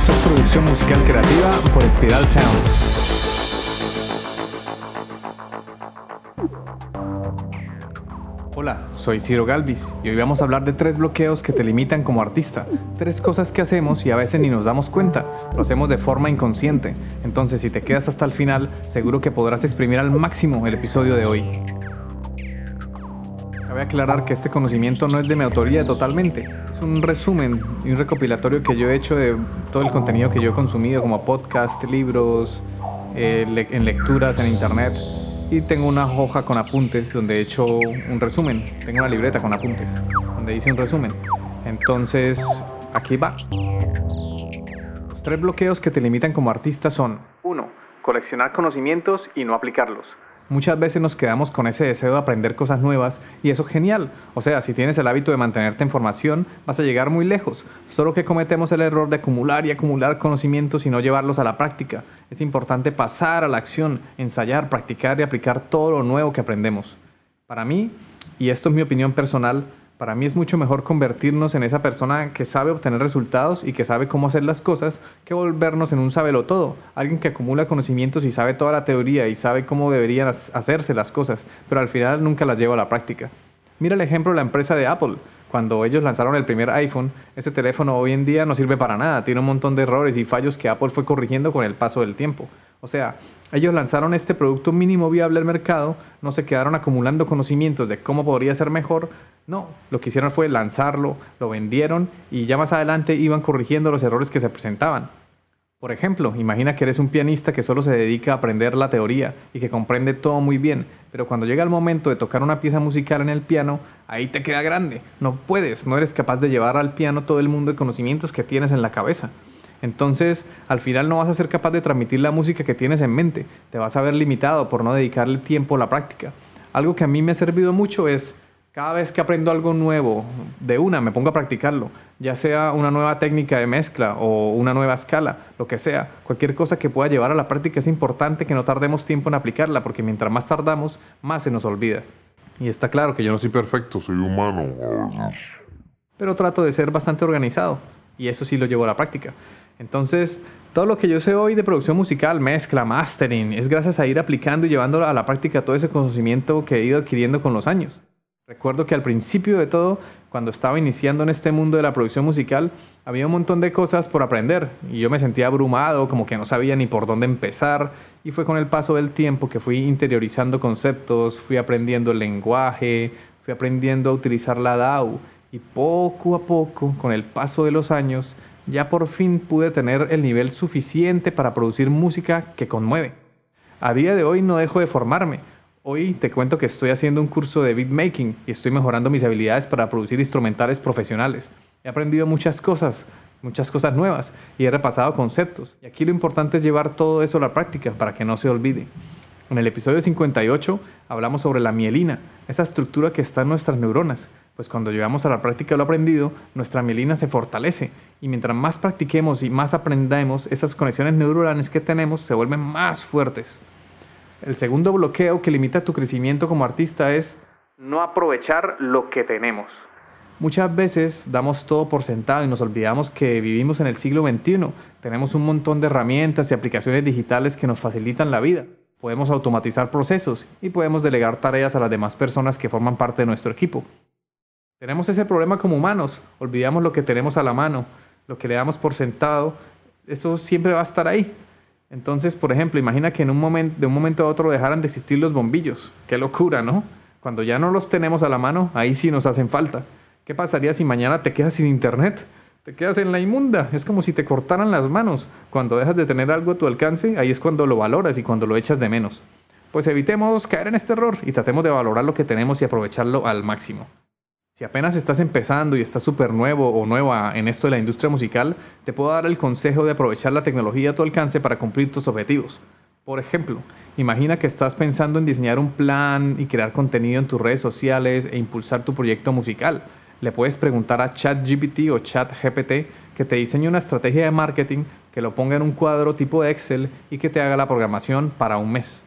Esto es producción musical creativa por Spiral Sound. Hola, soy Ciro Galvis y hoy vamos a hablar de tres bloqueos que te limitan como artista. Tres cosas que hacemos y a veces ni nos damos cuenta. Lo hacemos de forma inconsciente. Entonces, si te quedas hasta el final, seguro que podrás exprimir al máximo el episodio de hoy. Cabe aclarar que este conocimiento no es de mi autoría totalmente. Es un resumen y un recopilatorio que yo he hecho de todo el contenido que yo he consumido, como podcast, libros, eh, en lecturas en internet. Y tengo una hoja con apuntes donde he hecho un resumen. Tengo una libreta con apuntes donde hice un resumen. Entonces, aquí va. Los tres bloqueos que te limitan como artista son 1. Coleccionar conocimientos y no aplicarlos muchas veces nos quedamos con ese deseo de aprender cosas nuevas y eso es genial. O sea, si tienes el hábito de mantenerte en formación, vas a llegar muy lejos. Solo que cometemos el error de acumular y acumular conocimientos y no llevarlos a la práctica. Es importante pasar a la acción, ensayar, practicar y aplicar todo lo nuevo que aprendemos. Para mí, y esto es mi opinión personal, para mí es mucho mejor convertirnos en esa persona que sabe obtener resultados y que sabe cómo hacer las cosas que volvernos en un sabelo todo, alguien que acumula conocimientos y sabe toda la teoría y sabe cómo deberían hacerse las cosas, pero al final nunca las lleva a la práctica. Mira el ejemplo de la empresa de Apple. Cuando ellos lanzaron el primer iPhone, ese teléfono hoy en día no sirve para nada, tiene un montón de errores y fallos que Apple fue corrigiendo con el paso del tiempo. O sea, ellos lanzaron este producto mínimo viable al mercado, no se quedaron acumulando conocimientos de cómo podría ser mejor, no, lo que hicieron fue lanzarlo, lo vendieron y ya más adelante iban corrigiendo los errores que se presentaban. Por ejemplo, imagina que eres un pianista que solo se dedica a aprender la teoría y que comprende todo muy bien, pero cuando llega el momento de tocar una pieza musical en el piano, ahí te queda grande. No puedes, no eres capaz de llevar al piano todo el mundo de conocimientos que tienes en la cabeza. Entonces, al final no vas a ser capaz de transmitir la música que tienes en mente. Te vas a ver limitado por no dedicarle tiempo a la práctica. Algo que a mí me ha servido mucho es, cada vez que aprendo algo nuevo, de una, me pongo a practicarlo. Ya sea una nueva técnica de mezcla o una nueva escala, lo que sea. Cualquier cosa que pueda llevar a la práctica es importante que no tardemos tiempo en aplicarla, porque mientras más tardamos, más se nos olvida. Y está claro que yo no soy perfecto, soy humano. Pero trato de ser bastante organizado. Y eso sí lo llevo a la práctica. Entonces, todo lo que yo sé hoy de producción musical, mezcla, mastering, es gracias a ir aplicando y llevando a la práctica todo ese conocimiento que he ido adquiriendo con los años. Recuerdo que al principio de todo, cuando estaba iniciando en este mundo de la producción musical, había un montón de cosas por aprender y yo me sentía abrumado, como que no sabía ni por dónde empezar y fue con el paso del tiempo que fui interiorizando conceptos, fui aprendiendo el lenguaje, fui aprendiendo a utilizar la DAW y poco a poco, con el paso de los años, ya por fin pude tener el nivel suficiente para producir música que conmueve. A día de hoy no dejo de formarme. Hoy te cuento que estoy haciendo un curso de beatmaking y estoy mejorando mis habilidades para producir instrumentales profesionales. He aprendido muchas cosas, muchas cosas nuevas y he repasado conceptos. Y aquí lo importante es llevar todo eso a la práctica para que no se olvide. En el episodio 58 hablamos sobre la mielina, esa estructura que está en nuestras neuronas pues cuando llevamos a la práctica lo aprendido, nuestra mielina se fortalece y mientras más practiquemos y más aprendamos, esas conexiones neuronales que tenemos se vuelven más fuertes. El segundo bloqueo que limita tu crecimiento como artista es no aprovechar lo que tenemos. Muchas veces damos todo por sentado y nos olvidamos que vivimos en el siglo XXI. Tenemos un montón de herramientas y aplicaciones digitales que nos facilitan la vida. Podemos automatizar procesos y podemos delegar tareas a las demás personas que forman parte de nuestro equipo. Tenemos ese problema como humanos, olvidamos lo que tenemos a la mano, lo que le damos por sentado, eso siempre va a estar ahí. Entonces, por ejemplo, imagina que en un momento, de un momento a otro dejaran de existir los bombillos. Qué locura, ¿no? Cuando ya no los tenemos a la mano, ahí sí nos hacen falta. ¿Qué pasaría si mañana te quedas sin internet? Te quedas en la inmunda. Es como si te cortaran las manos. Cuando dejas de tener algo a tu alcance, ahí es cuando lo valoras y cuando lo echas de menos. Pues evitemos caer en este error y tratemos de valorar lo que tenemos y aprovecharlo al máximo. Si apenas estás empezando y estás súper nuevo o nueva en esto de la industria musical, te puedo dar el consejo de aprovechar la tecnología a tu alcance para cumplir tus objetivos. Por ejemplo, imagina que estás pensando en diseñar un plan y crear contenido en tus redes sociales e impulsar tu proyecto musical. Le puedes preguntar a ChatGPT o ChatGPT que te diseñe una estrategia de marketing, que lo ponga en un cuadro tipo Excel y que te haga la programación para un mes.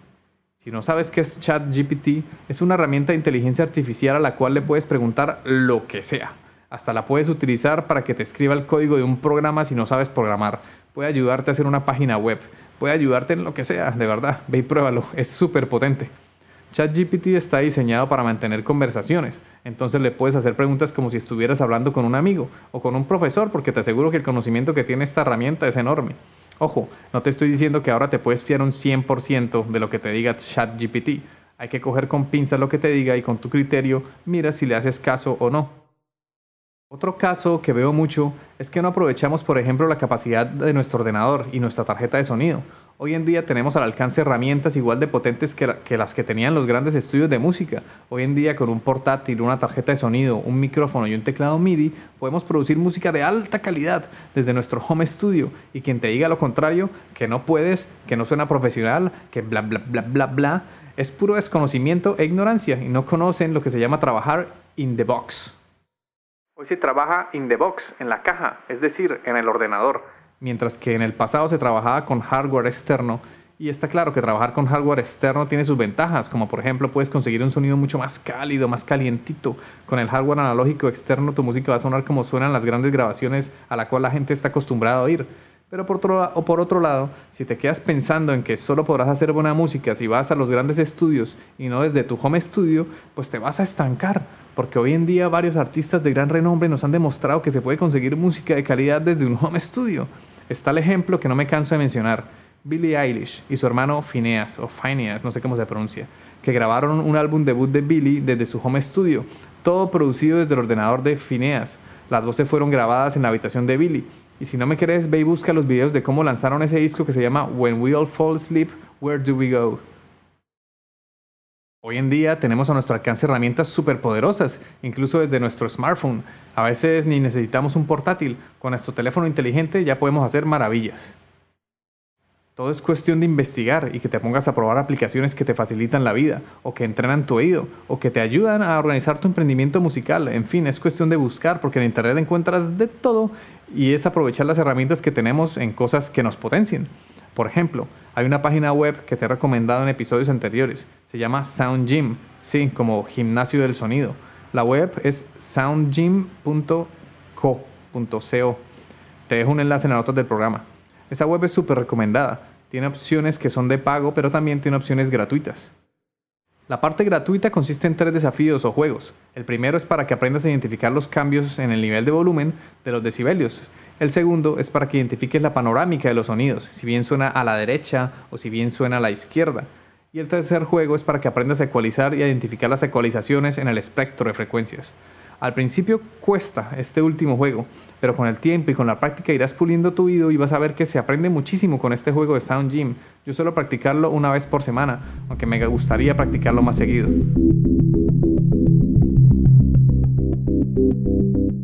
Si no sabes qué es ChatGPT, es una herramienta de inteligencia artificial a la cual le puedes preguntar lo que sea. Hasta la puedes utilizar para que te escriba el código de un programa si no sabes programar. puede ayudarte a hacer una página web, puede ayudarte en lo que sea, de verdad, ve y pruébalo, es súper potente. ChatGPT está diseñado para mantener conversaciones, entonces le puedes hacer preguntas como si estuvieras hablando con un amigo o con un profesor, porque te aseguro que el conocimiento que tiene esta herramienta es enorme. Ojo, no te estoy diciendo que ahora te puedes fiar un 100% de lo que te diga ChatGPT. Hay que coger con pinzas lo que te diga y con tu criterio mira si le haces caso o no. Otro caso que veo mucho es que no aprovechamos, por ejemplo, la capacidad de nuestro ordenador y nuestra tarjeta de sonido. Hoy en día tenemos al alcance herramientas igual de potentes que, las que tenían los grandes estudios de música. Hoy en día con un portátil, una tarjeta de sonido, un micrófono y un teclado MIDI podemos producir música de alta calidad desde nuestro home studio y quien te diga lo contrario, que no puedes, que no suena profesional, que bla bla bla bla bla, es puro desconocimiento e ignorancia y no conocen lo que se llama trabajar in the box. Hoy se trabaja in the box, en la caja, es decir, en el ordenador, mientras que en el pasado se trabajaba con hardware externo. Y está claro que trabajar con hardware externo tiene sus ventajas, como por ejemplo puedes conseguir un sonido mucho más cálido, más calientito. Con el hardware analógico externo tu música va a sonar como suenan las grandes grabaciones a la cual la gente está acostumbrada a oír. Pero por otro, o por otro lado, si te quedas pensando en que solo podrás hacer buena música si vas a los grandes estudios y no desde tu home studio, pues te vas a estancar, porque hoy en día varios artistas de gran renombre nos han demostrado que se puede conseguir música de calidad desde un home studio. Está el ejemplo que no me canso de mencionar, Billie Eilish y su hermano Phineas, o Phineas, no sé cómo se pronuncia, que grabaron un álbum debut de Billie desde su home studio, todo producido desde el ordenador de Phineas. Las voces fueron grabadas en la habitación de Billie y si no me crees, ve y busca los videos de cómo lanzaron ese disco que se llama When We All Fall Asleep, Where Do We Go? Hoy en día tenemos a nuestro alcance herramientas súper poderosas, incluso desde nuestro smartphone. A veces ni necesitamos un portátil, con nuestro teléfono inteligente ya podemos hacer maravillas. Todo es cuestión de investigar y que te pongas a probar aplicaciones que te facilitan la vida, o que entrenan tu oído, o que te ayudan a organizar tu emprendimiento musical. En fin, es cuestión de buscar porque en Internet encuentras de todo y es aprovechar las herramientas que tenemos en cosas que nos potencien. Por ejemplo, hay una página web que te he recomendado en episodios anteriores. Se llama Sound Gym, sí, como gimnasio del sonido. La web es soundgym.co.co. Te dejo un enlace en las notas del programa. Esa web es súper recomendada. Tiene opciones que son de pago, pero también tiene opciones gratuitas. La parte gratuita consiste en tres desafíos o juegos. El primero es para que aprendas a identificar los cambios en el nivel de volumen de los decibelios. El segundo es para que identifiques la panorámica de los sonidos, si bien suena a la derecha o si bien suena a la izquierda. Y el tercer juego es para que aprendas a ecualizar y a identificar las ecualizaciones en el espectro de frecuencias. Al principio cuesta este último juego, pero con el tiempo y con la práctica irás puliendo tu oído y vas a ver que se aprende muchísimo con este juego de Sound Gym. Yo suelo practicarlo una vez por semana, aunque me gustaría practicarlo más seguido.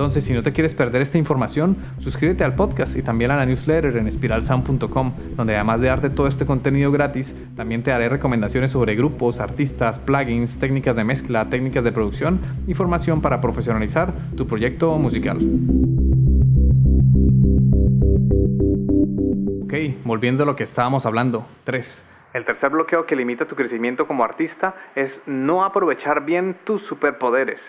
Entonces, si no te quieres perder esta información, suscríbete al podcast y también a la newsletter en espiralsound.com, donde además de darte todo este contenido gratis, también te daré recomendaciones sobre grupos, artistas, plugins, técnicas de mezcla, técnicas de producción y formación para profesionalizar tu proyecto musical. Ok, volviendo a lo que estábamos hablando. 3. El tercer bloqueo que limita tu crecimiento como artista es no aprovechar bien tus superpoderes.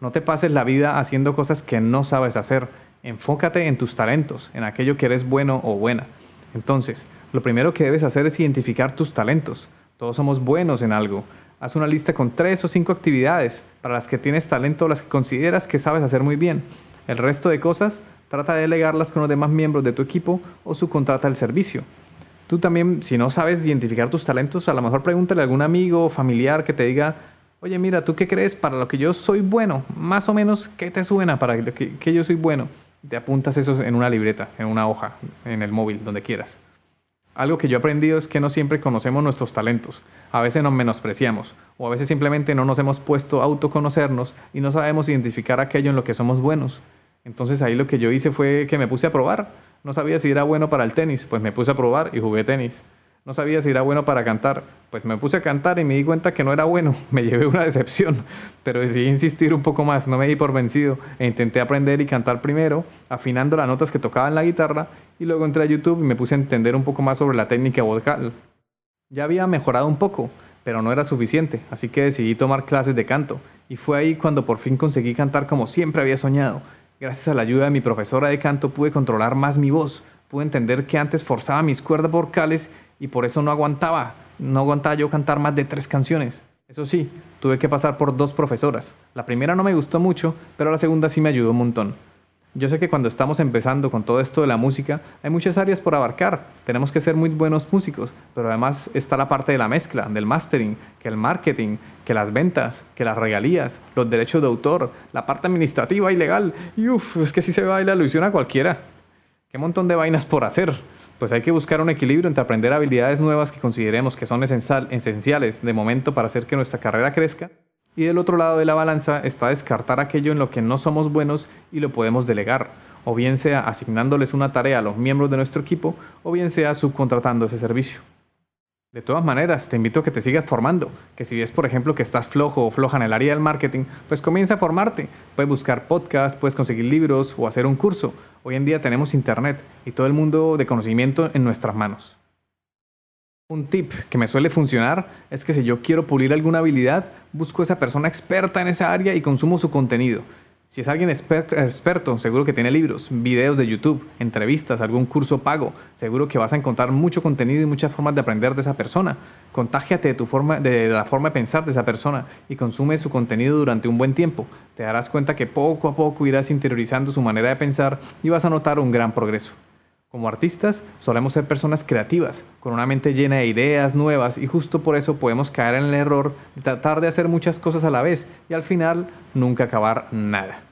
No te pases la vida haciendo cosas que no sabes hacer. Enfócate en tus talentos, en aquello que eres bueno o buena. Entonces, lo primero que debes hacer es identificar tus talentos. Todos somos buenos en algo. Haz una lista con tres o cinco actividades para las que tienes talento o las que consideras que sabes hacer muy bien. El resto de cosas, trata de delegarlas con los demás miembros de tu equipo o subcontrata el servicio. Tú también, si no sabes identificar tus talentos, a lo mejor pregúntale a algún amigo o familiar que te diga, oye, mira, ¿tú qué crees para lo que yo soy bueno? Más o menos, ¿qué te suena para lo que, yo soy bueno? Te apuntas eso en una libreta, en una hoja, en el móvil, donde quieras. Algo que yo he aprendido es que no siempre conocemos nuestros talentos. A veces nos menospreciamos o a veces simplemente no nos hemos puesto a autoconocernos y no sabemos identificar aquello en lo que somos buenos. Entonces ahí lo que yo hice fue que me puse a probar. No sabía si era bueno para el tenis, pues me puse a probar y jugué tenis. No sabía si era bueno para cantar. Pues me puse a cantar y me di cuenta que no era bueno. Me llevé una decepción. Pero decidí insistir un poco más, no me di por vencido. E intenté aprender y cantar primero, afinando las notas que tocaba en la guitarra. Y luego entré a YouTube y me puse a entender un poco más sobre la técnica vocal. Ya había mejorado un poco, pero no era suficiente. Así que decidí tomar clases de canto. Y fue ahí cuando por fin conseguí cantar como siempre había soñado. Gracias a la ayuda de mi profesora de canto pude controlar más mi voz, pude entender que antes forzaba mis cuerdas vocales y por eso no aguantaba, no aguantaba yo cantar más de tres canciones. Eso sí, tuve que pasar por dos profesoras. La primera no me gustó mucho, pero la segunda sí me ayudó un montón. Yo sé que cuando estamos empezando con todo esto de la música, hay muchas áreas por abarcar. Tenemos que ser muy buenos músicos, pero además está la parte de la mezcla, del mastering, que el marketing, que las ventas, que las regalías, los derechos de autor, la parte administrativa y legal. Y uff, es que si se va la ilusión a cualquiera. Qué montón de vainas por hacer. Pues hay que buscar un equilibrio entre aprender habilidades nuevas que consideremos que son esenciales de momento para hacer que nuestra carrera crezca y del otro lado de la balanza está descartar aquello en lo que no somos buenos y lo podemos delegar, o bien sea asignándoles una tarea a los miembros de nuestro equipo, o bien sea subcontratando ese servicio. De todas maneras, te invito a que te sigas formando, que si ves por ejemplo que estás flojo o floja en el área del marketing, pues comienza a formarte. Puedes buscar podcasts, puedes conseguir libros o hacer un curso. Hoy en día tenemos internet y todo el mundo de conocimiento en nuestras manos. Un tip que me suele funcionar es que si yo quiero pulir alguna habilidad, busco a esa persona experta en esa área y consumo su contenido. Si es alguien experto, seguro que tiene libros, videos de YouTube, entrevistas, algún curso pago. Seguro que vas a encontrar mucho contenido y muchas formas de aprender de esa persona. Contágiate de, tu de la forma de pensar de esa persona y consume su contenido durante un buen tiempo. Te darás cuenta que poco a poco irás interiorizando su manera de pensar y vas a notar un gran progreso. Como artistas solemos ser personas creativas, con una mente llena de ideas nuevas y justo por eso podemos caer en el error de tratar de hacer muchas cosas a la vez y al final nunca acabar nada.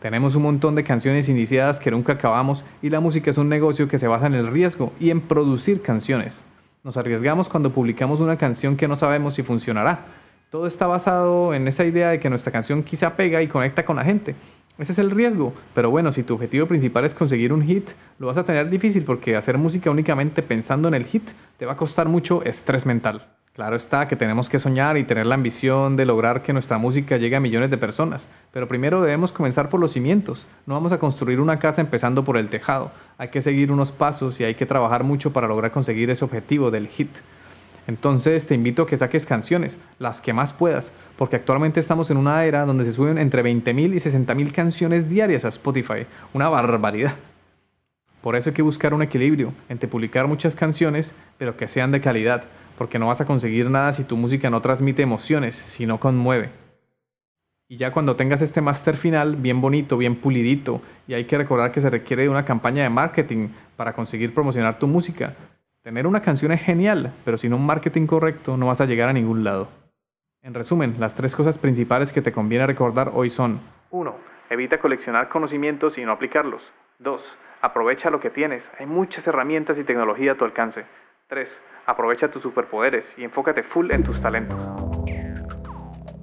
Tenemos un montón de canciones iniciadas que nunca acabamos y la música es un negocio que se basa en el riesgo y en producir canciones. Nos arriesgamos cuando publicamos una canción que no sabemos si funcionará. Todo está basado en esa idea de que nuestra canción quizá pega y conecta con la gente, ese es el riesgo. Pero bueno, si tu objetivo principal es conseguir un hit, lo vas a tener difícil porque hacer música únicamente pensando en el hit te va a costar mucho estrés mental. Claro está que tenemos que soñar y tener la ambición de lograr que nuestra música llegue a millones de personas, pero primero debemos comenzar por los cimientos. No vamos a construir una casa empezando por el tejado. Hay que seguir unos pasos y hay que trabajar mucho para lograr conseguir ese objetivo del hit. Entonces te invito a que saques canciones, las que más puedas, porque actualmente estamos en una era donde se suben entre 20.000 y 60.000 canciones diarias a Spotify, una barbaridad. Por eso hay que buscar un equilibrio entre publicar muchas canciones, pero que sean de calidad, porque no vas a conseguir nada si tu música no transmite emociones, sino conmueve. Y ya cuando tengas este máster final bien bonito, bien pulidito, y hay que recordar que se requiere de una campaña de marketing para conseguir promocionar tu música, Tener una canción es genial, pero sin un marketing correcto no vas a llegar a ningún lado. En resumen, las tres cosas principales que te conviene recordar hoy son 1. Evita coleccionar conocimientos y no aplicarlos. 2. Aprovecha lo que tienes. Hay muchas herramientas y tecnología a tu alcance. 3. Aprovecha tus superpoderes y enfócate full en tus talentos.